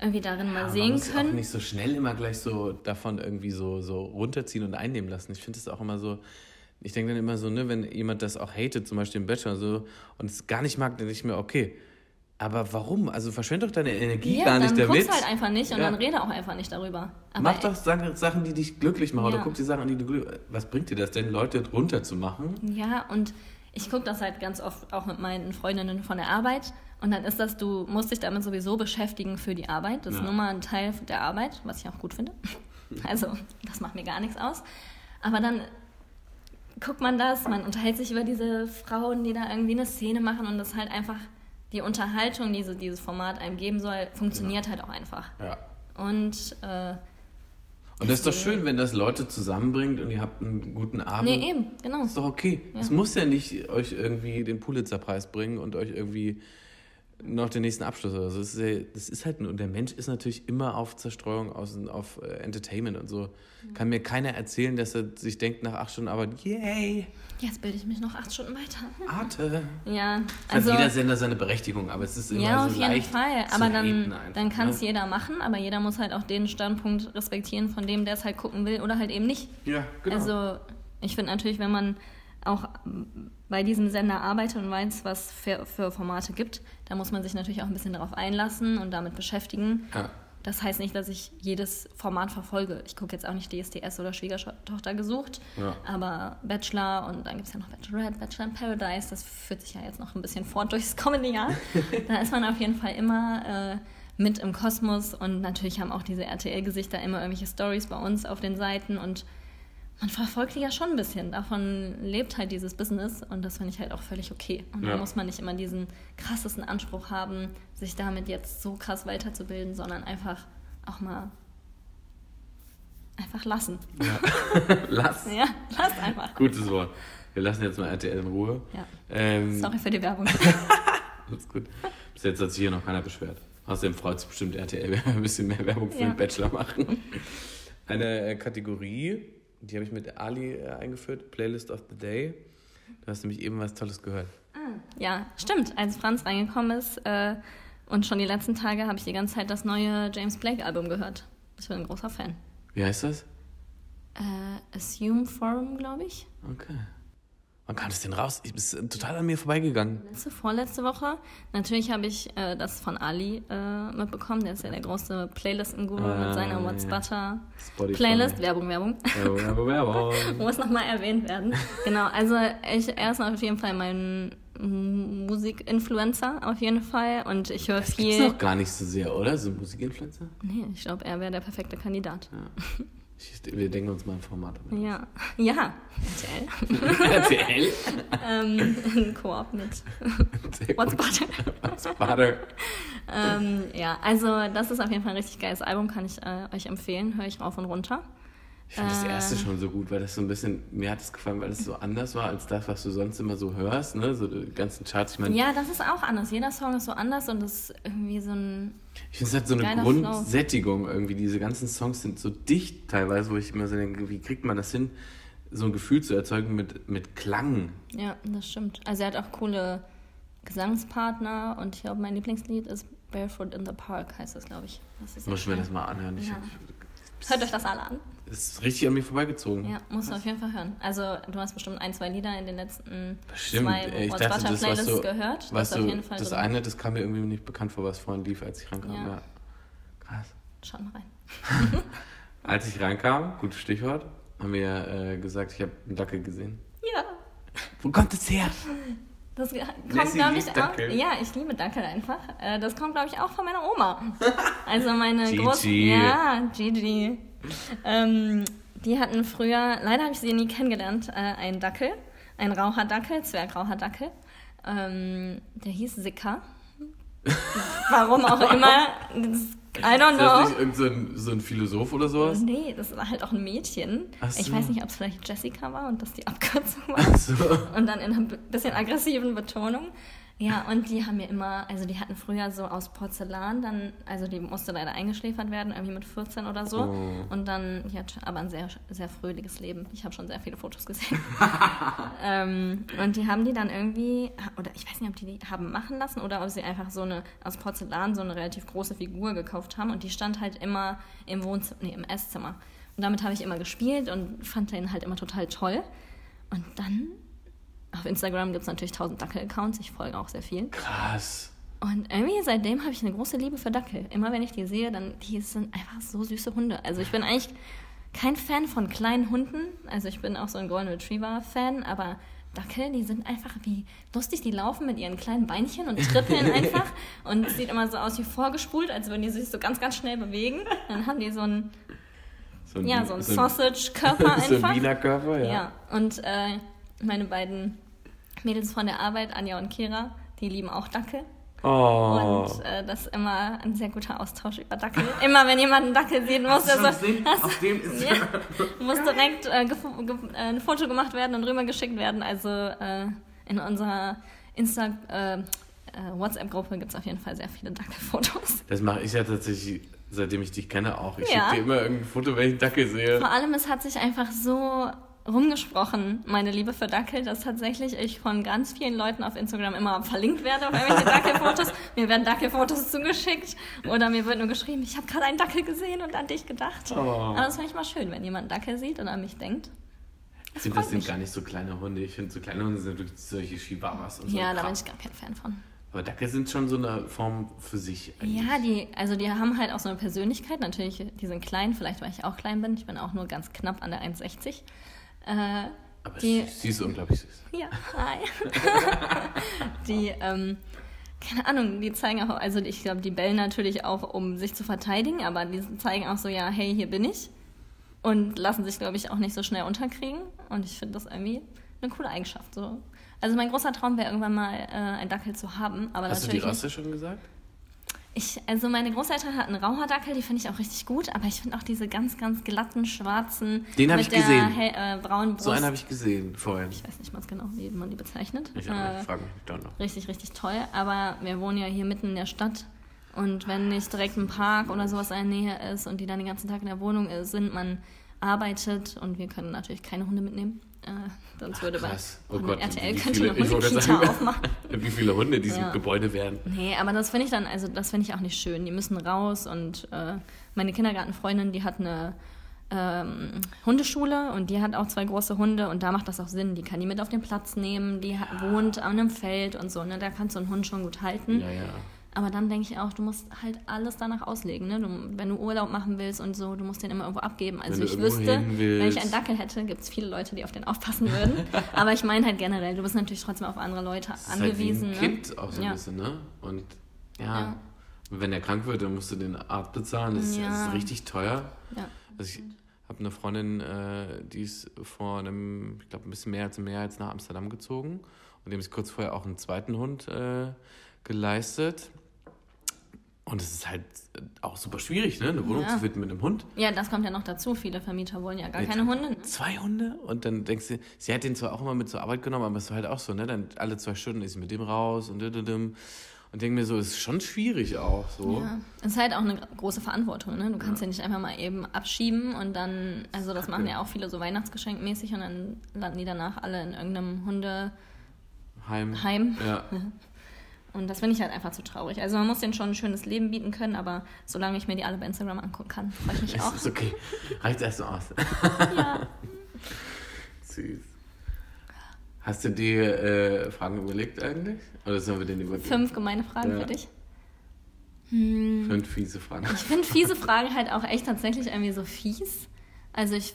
irgendwie darin mal Aber man sehen muss auch können. nicht so schnell immer gleich so davon irgendwie so, so runterziehen und einnehmen lassen. Ich finde es auch immer so, ich denke dann immer so, ne, wenn jemand das auch hatet, zum Beispiel im Bachelor so, und es gar nicht mag, dann denke ich mir, okay, aber warum? Also verschwende doch deine Energie Ja, gar nicht dann damit. guck's halt einfach nicht und Ja. dann rede auch einfach nicht darüber. Aber Mach doch Sachen, die dich glücklich machen. Oder Ja. guck die Sachen an, die du glücklich Was bringt dir das denn, Leute runterzumachen? Ja, und ich gucke das halt ganz oft auch mit meinen Freundinnen von der Arbeit. Und dann ist das, du musst dich damit sowieso beschäftigen für die Arbeit. Das Ja. ist nun mal ein Teil der Arbeit, was ich auch gut finde. Also, das macht mir gar nichts aus. Aber dann guckt man das, man unterhält sich über diese Frauen, die da irgendwie eine Szene machen und das halt einfach, die Unterhaltung, die so dieses Format einem geben soll, funktioniert halt auch einfach. Ja. Und äh, Und das ist doch schön, wenn das Leute zusammenbringt und ihr habt einen guten Abend. nee, eben, genau. ist doch okay. Es muss ja nicht euch irgendwie den Pulitzerpreis bringen und euch irgendwie noch den nächsten Abschluss oder so. Das ist, ja, das ist halt, und der Mensch ist natürlich immer auf Zerstreuung, aus, auf äh, Entertainment und so. Kann mir keiner erzählen, dass er sich denkt nach acht Stunden Arbeit, yay, Jetzt bilde ich mich noch acht Stunden weiter. Arte. Ja, Also, also. hat jeder Sender seine Berechtigung, aber es ist immer Ja, so auf jeden leicht Fall. Aber dann, einfach, dann kann es ne? jeder machen, aber jeder muss halt auch den Standpunkt respektieren, von dem der es halt gucken will oder halt eben nicht. Ja, genau. Also ich finde natürlich, wenn man auch bei diesem Sender arbeitet und weiß, was für, für Formate gibt, da muss man sich natürlich auch ein bisschen darauf einlassen und damit beschäftigen. ja. Das heißt nicht, dass ich jedes Format verfolge. Ich gucke jetzt auch nicht DSDS oder Schwiegertochter gesucht, Ja. aber Bachelor und dann gibt es ja noch Bachelorette, Bachelor in Paradise. Das führt sich ja jetzt noch ein bisschen fort durchs kommende Jahr. da ist man auf jeden Fall immer äh, mit im Kosmos und natürlich haben auch diese RTL-Gesichter immer irgendwelche Stories bei uns auf den Seiten und man verfolgt die ja schon ein bisschen. Davon lebt halt dieses Business und das finde ich halt auch völlig okay. Und Ja. da muss man nicht immer diesen krassesten Anspruch haben, sich damit jetzt so krass weiterzubilden, sondern einfach auch mal einfach lassen. Lass. Ja, lass einfach. Gutes Wort. Wir lassen jetzt mal RTL in Ruhe. Ja. Ähm, Sorry für die Werbung. Alles gut. Bis jetzt hat sich hier noch keiner beschwert. Außerdem freut sich bestimmt RTL, wenn wir ein bisschen mehr Werbung für Ja. den Bachelor machen. Eine äh, Kategorie, die habe ich mit Ali äh, eingeführt, Playlist of the Day. Du hast nämlich eben was Tolles gehört. Ja, stimmt. Als Franz reingekommen ist äh, und schon die letzten Tage habe ich die ganze Zeit das neue James Blake-Album gehört. Ich bin ein großer Fan. Wie heißt das? Äh, Assume Forum, glaube ich. Okay. Wann kam das denn raus? Ich bin total an mir vorbeigegangen. Letzte, vorletzte Woche. Natürlich habe ich äh, das von Ali äh, mitbekommen. Der ist ja der große Playlisten-Guru Ah, mit seiner ja. What's Butter Spotify. Playlist. Werbung, Werbung. Werbung, Werbung, Werbung. Muss nochmal erwähnt werden. Genau, also ich, er ist auf jeden Fall mein Musik-Influencer, auf jeden Fall. Und ich höre viel. noch gar nicht so sehr, oder? So Musikinfluencer? Nee, ich glaube, er wäre der perfekte Kandidat. Ich, wir denken uns mal ein Format. Ja, ja, RTL. RTL? ähm, in Koop mit What's. Butter. What's Butter? ähm, ja, also das ist auf jeden Fall ein richtig geiles Album, kann ich äh, euch empfehlen. Höre ich rauf und runter. Ich fand das erste Ähm. schon so gut, weil das so ein bisschen, mir hat es gefallen, weil es so anders war als das, was du sonst immer so hörst, ne? So die ganzen Charts. Ich meine, Ja, das ist auch anders. Jeder Song ist so anders und das ist irgendwie so ein. ich finde, es hat so eine Grundsättigung irgendwie. Diese ganzen Songs sind so dicht teilweise, wo ich immer so denke, wie kriegt man das hin, so ein Gefühl zu erzeugen mit, mit Klang? Ja, das stimmt. Also er hat auch coole Gesangspartner und ich glaube, mein Lieblingslied ist Barefoot in the Park, heißt das, glaube ich. Das ist Muss ich mir das mal anhören. Ich, Ja. Hört euch das alle an. Es ist richtig an mir vorbeigezogen. Ja, musst du auf jeden Fall hören. Also du hast bestimmt ein, zwei Lieder in den letzten Bestimmt. zwei Ich dachte, Butter das Playlists so, gehört. Das Fall das drin. eine, das kam mir irgendwie nicht bekannt vor, was vorhin lief, als ich reinkam. Ja. Ja. Krass. Schaut mal rein. Als ich reinkam, gutes Stichwort, haben wir äh, gesagt, ich habe einen Dackel gesehen. Ja. Wo kommt das her? Das kommt, glaube ich, auch. Ja, ich liebe Dackel einfach. Äh, Das kommt, glaube ich, auch von meiner Oma. Also meine. Groß... Ja, Gigi. Ähm, die hatten früher, leider habe ich sie nie kennengelernt, äh, einen Dackel. Ein Raucherdackel, Zwergraucherdackel. Ähm, der hieß Sicker. Warum auch immer. Das, I don't Ist das know. nicht irgend so ein, so ein Philosoph oder sowas? Nee, das war halt auch ein Mädchen. Ach Ich so. weiß nicht, ob es vielleicht Jessica war und das die Abkürzung war. So. Und dann in einer bisschen aggressiven Betonung. Ja, und die haben mir immer, also die hatten früher so aus Porzellan, dann, also die musste leider eingeschläfert werden, irgendwie mit 14 oder so. Oh. Und dann, die hat aber ein sehr, sehr fröhliches Leben. Ich habe schon sehr viele Fotos gesehen. ähm, und die haben die dann irgendwie, oder ich weiß nicht, ob die die haben machen lassen oder ob sie einfach so eine, aus Porzellan so eine relativ große Figur gekauft haben. Und die stand halt immer im Wohnzimmer, nee, im Esszimmer. Und damit habe ich immer gespielt und fand den halt immer total toll. Und dann auf Instagram gibt es natürlich tausend Dackel-Accounts, ich folge auch sehr viel. Krass. Und irgendwie seitdem habe ich eine große Liebe für Dackel. Immer wenn ich die sehe, dann die sind einfach so süße Hunde. Also ich bin eigentlich kein Fan von kleinen Hunden. Also ich bin auch so ein Golden Retriever-Fan, aber Dackel, die sind einfach wie lustig. Die laufen mit ihren kleinen Beinchen und trippeln einfach. Und es sieht immer so aus wie vorgespult, als würden die sich so ganz, ganz schnell bewegen. Dann haben die so einen, So ein, ja, so einen Sausage-Körper so ein einfach. Wiener Körper, ja. Ja, und äh, meine beiden Mädels von der Arbeit, Anja und Kira, die lieben auch Dackel. Oh. Und äh, das ist immer ein sehr guter Austausch über Dackel. Immer wenn jemand einen Dackel sieht, muss er so. hast- Auf dem ist ja, muss direkt äh, äh, ein Foto gemacht werden und rübergeschickt werden. Also äh, in unserer Insta äh, WhatsApp-Gruppe gibt es auf jeden Fall sehr viele Dackelfotos. Das mache ich ja tatsächlich, seitdem ich dich kenne, auch. Ich Ja. schicke dir immer irgendein Foto, wenn ich einen Dackel sehe. Vor allem, es hat sich einfach so rumgesprochen, meine Liebe für Dackel, dass tatsächlich ich von ganz vielen Leuten auf Instagram immer verlinkt werde auf irgendwelche Dackelfotos. mir werden Dackelfotos zugeschickt oder mir wird nur geschrieben, ich habe gerade einen Dackel gesehen und an dich gedacht. Oh. Aber das finde ich mal schön, wenn jemand einen Dackel sieht und an mich denkt. Ich finde, das sind mich. gar nicht so kleine Hunde. Ich finde, so kleine Hunde sind wirklich solche Chihuahuas und so. Ja, da bin ich gar kein Fan von. Aber Dackel sind schon so eine Form für sich. eigentlich. Ja, die, also die haben halt auch so eine Persönlichkeit. Natürlich, die sind klein, vielleicht weil ich auch klein bin. Ich bin auch nur ganz knapp an der 1,60. Äh, Aber die- sie, ist unglaublich süß. Ja, hi. die, ähm, keine Ahnung, die zeigen auch, also ich glaube, die bellen natürlich auch, um sich zu verteidigen, aber die zeigen auch so, ja, hey, hier bin ich. Und lassen sich, glaube ich, auch nicht so schnell unterkriegen. Und ich finde das irgendwie eine coole Eigenschaft. So. Also mein großer Traum wäre irgendwann mal äh, einen Dackel zu haben, aber Hast du die. Rasse schon gesagt? Ich, also meine Großeltern hatten Rauherdackel, die finde ich auch richtig gut, aber ich finde auch diese ganz, ganz glatten, schwarzen Den hab mit ich der gesehen. hell, äh, braunen Brust. So einen habe ich gesehen vorhin. ich weiß nicht mal genau, wie man die bezeichnet. Ich, Äh, äh, frage mich doch noch. richtig, richtig toll. Aber wir wohnen ja hier mitten in der Stadt. Und wenn nicht direkt ein Park oder sowas in der Nähe ist und die dann den ganzen Tag in der Wohnung ist, sind, man arbeitet und wir können natürlich keine Hunde mitnehmen. Äh, sonst würde bei Krass. Oh Hunde- Gott, RTL wie könnte viele, Hundekita sagen, aufmachen. wie viele Hunde in diesem Ja. Gebäude wären. Nee, aber das finde ich dann, also das finde ich auch nicht schön. Die müssen raus und äh, meine Kindergartenfreundin, die hat eine ähm, Hundeschule und die hat auch zwei große Hunde und da macht das auch Sinn. Die kann die mit auf den Platz nehmen, die hat, wohnt an einem Feld und so, ne? Da kannst du einen Hund schon gut halten. Ja, ja. Aber dann denke ich auch, du musst halt alles danach auslegen, ne? Du, wenn du Urlaub machen willst und so, du musst den immer irgendwo abgeben. Also ich wüsste, wenn ich einen Dackel hätte, gibt es viele Leute, die auf den aufpassen würden. aber ich meine halt generell, du bist natürlich trotzdem auf andere Leute Das ist angewiesen. Halt wie ein ne? Kind auch so ein Ja. bisschen, ne? Und ja, Ja. Und wenn er krank wird, dann musst du den Arzt bezahlen. Das, ist- das Ja. ist richtig teuer. Ja. Also ich habe eine Freundin, äh, die ist vor einem, ich glaube, ein bisschen mehr als ein Jahr jetzt nach Amsterdam gezogen. Und dem ist kurz vorher auch einen zweiten Hund äh, geleistet. Und es ist halt auch super schwierig, ne? Eine Wohnung Ja. zu finden mit einem Hund. Ja, das kommt ja noch dazu. Viele Vermieter wollen ja gar Mit keine Hunde. ne? Zwei Hunde? Und dann denkst du, sie hat den zwar auch immer mit zur Arbeit genommen, aber es war halt auch so, ne? Dann alle zwei Stunden ist sie mit dem raus und düdüdüm. Und denke mir so, ist schon schwierig auch so. Ja, es ist halt auch eine große Verantwortung. Ne? Du kannst ja. nicht einfach mal eben abschieben und dann, also das machen ja auch viele so Weihnachtsgeschenkmäßig und dann landen die danach alle in irgendeinem Hundeheim. Heim. Ja. Und das finde ich halt einfach zu traurig. Also man muss denen schon ein schönes Leben bieten können, aber solange ich mir die alle bei Instagram angucken kann, freue ich mich auch. Ist okay. Reicht erst mal aus. Ja. Süß. Hast du dir äh, Fragen überlegt eigentlich? Oder sollen wir den überlegen? Fünf gemeine Fragen Ja. für dich. Fünf fiese Fragen. Ich finde fiese Fragen halt auch echt tatsächlich irgendwie so fies. Also ich,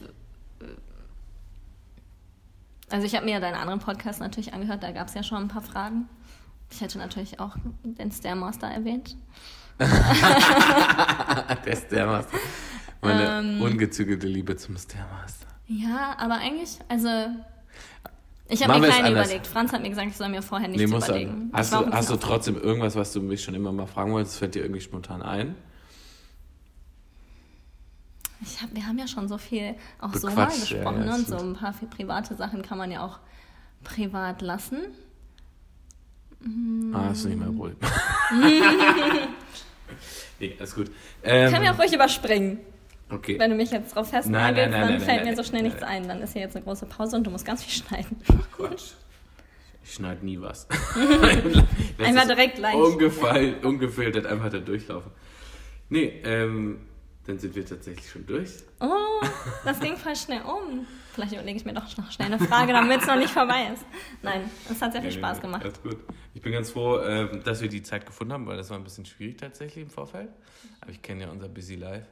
Also ich habe mir ja deinen anderen Podcast natürlich angehört, da gab es ja schon ein paar Fragen. Ich hätte natürlich auch den Stairmaster erwähnt. Der Stairmaster. Meine Ähm. ungezügelte Liebe zum Stairmaster. Ja, aber eigentlich, also ich habe mir keine überlegt. Franz hat mir gesagt, ich soll mir vorher Nee, nichts musst überlegen. hast, du, hast du trotzdem irgendwas, was du mich schon immer mal fragen wolltest? Fällt dir irgendwie spontan ein? hab, wir haben ja schon so viel auch so mal Bequatscht, ja, gesprochen. ja, ne? Und so ein paar viel private Sachen kann man ja auch privat lassen. Ah, ist nicht mehr wohl. nee, alles gut. Ähm, Ich kann ja auch ruhig überspringen. okay. Wenn du mich jetzt drauf festnagelst, dann nein, fällt nein, mir so schnell nein, nichts nein. ein. Dann ist hier jetzt eine große Pause und du musst ganz viel schneiden. Quatsch. Ich schneide nie was. Einmal direkt live. Ungefiltert, ungefiltert einfach da durchlaufen. Nee, ähm, dann sind wir tatsächlich schon durch. Oh, das ging voll schnell um. Vielleicht überlege ich mir doch noch schnell eine Frage, damit es noch nicht vorbei ist. Nein, es hat sehr viel Spaß gemacht. Alles gut. Ich bin ganz froh, ähm, dass wir die Zeit gefunden haben, weil das war ein bisschen schwierig tatsächlich im Vorfeld. Aber ich kenne ja unser Busy Life.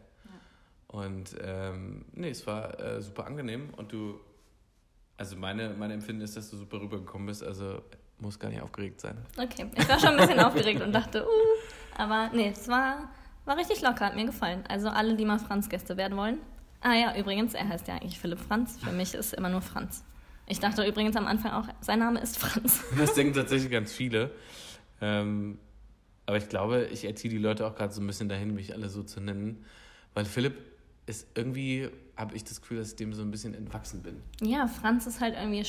Und ähm, nee, es war äh, super angenehm und du, also meine, mein Empfinden ist, dass du super rübergekommen bist, also muss gar nicht aufgeregt sein. Okay, ich war schon ein bisschen aufgeregt und dachte, uh, aber nee, es war, war richtig locker, hat mir gefallen. Also alle, die mal Franz-Gäste werden wollen. Ah ja, übrigens, er heißt ja eigentlich Philipp Franz. Für mich ist immer nur Franz. Ich dachte übrigens am Anfang auch, sein Name ist Franz. Das denken tatsächlich ganz viele. Ähm, aber ich glaube, ich erziehe die Leute auch gerade so ein bisschen dahin, mich alle so zu nennen. Weil Philipp ist irgendwie, habe ich das Gefühl, dass ich dem so ein bisschen entwachsen bin. Ja, Franz ist halt irgendwie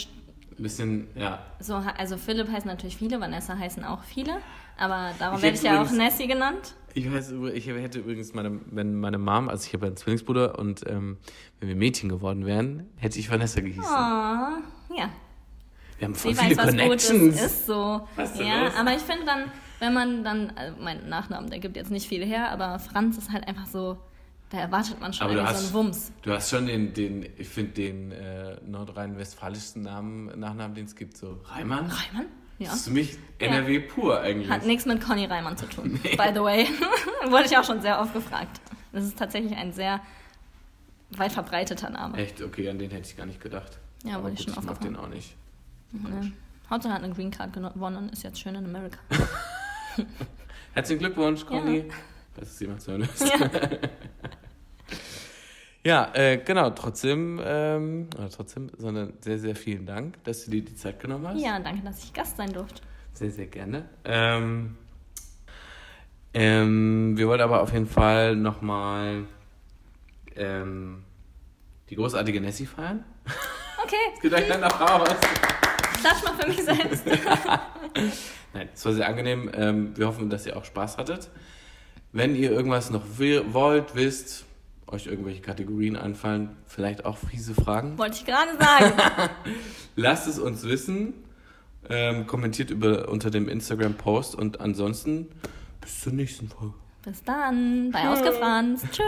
Ein bisschen, ja. so, also Philipp heißen natürlich viele, Vanessa heißen auch viele, aber darum werde ich ja auch Nessie genannt. Ich weiß, ich hätte übrigens meine, wenn meine Mom, also ich habe einen Zwillingsbruder und ähm, wenn wir Mädchen geworden wären, hätte ich Vanessa gehießen. Oh, ja. Wir haben voll Sie viele weiß, was gut ist, Connections. ist so. Was ist ja, los? aber ich finde dann, wenn man dann, also mein Nachnamen, der gibt jetzt nicht viel her, aber Franz ist halt einfach so, da erwartet man schon Aber irgendwie so hast- einen Wumms. Du hast schon den, den ich finde, den äh, nordrhein-westfalischsten Namen, Nachnamen, den es gibt, so Reimann. Reimann? Ja. Das ist für mich NRW pur eigentlich. Hat nichts mit Conny Reimann zu tun, by the way. Wurde ich auch schon sehr oft gefragt. Das ist tatsächlich ein sehr weit verbreiteter Name. Echt? Okay, an den hätte ich gar nicht gedacht. Ja, Aber wurde ich gut, schon ich mag oft den gefragt. auch nicht. Ne. Hauptsache hat eine Green Card gewonnen, ist jetzt schön in Amerika. Herzlichen Glückwunsch, Conny. Ja. Falls es jemand zu hören ist. Ja. Ja, äh, genau, trotzdem, ähm, oder trotzdem, sondern sehr, sehr vielen Dank, dass du dir die Zeit genommen hast. ja, danke, dass ich Gast sein durfte. Sehr, sehr gerne. Ähm, ähm, wir wollen aber auf jeden Fall nochmal ähm, die großartige Nessie feiern. Okay, Es geht gleich nach raus. klatsch mal für mich selbst. Nein, es war sehr angenehm. Ähm, wir hoffen, dass ihr auch Spaß hattet. Wenn ihr irgendwas noch will, wollt, wisst, euch irgendwelche Kategorien anfallen, vielleicht auch fiese Fragen, Wollte ich gerade sagen. lasst es uns wissen. Ähm, kommentiert über, unter dem Instagram-Post und ansonsten bis zur nächsten Folge. Bis dann, bei Ausgefranst. Tschö.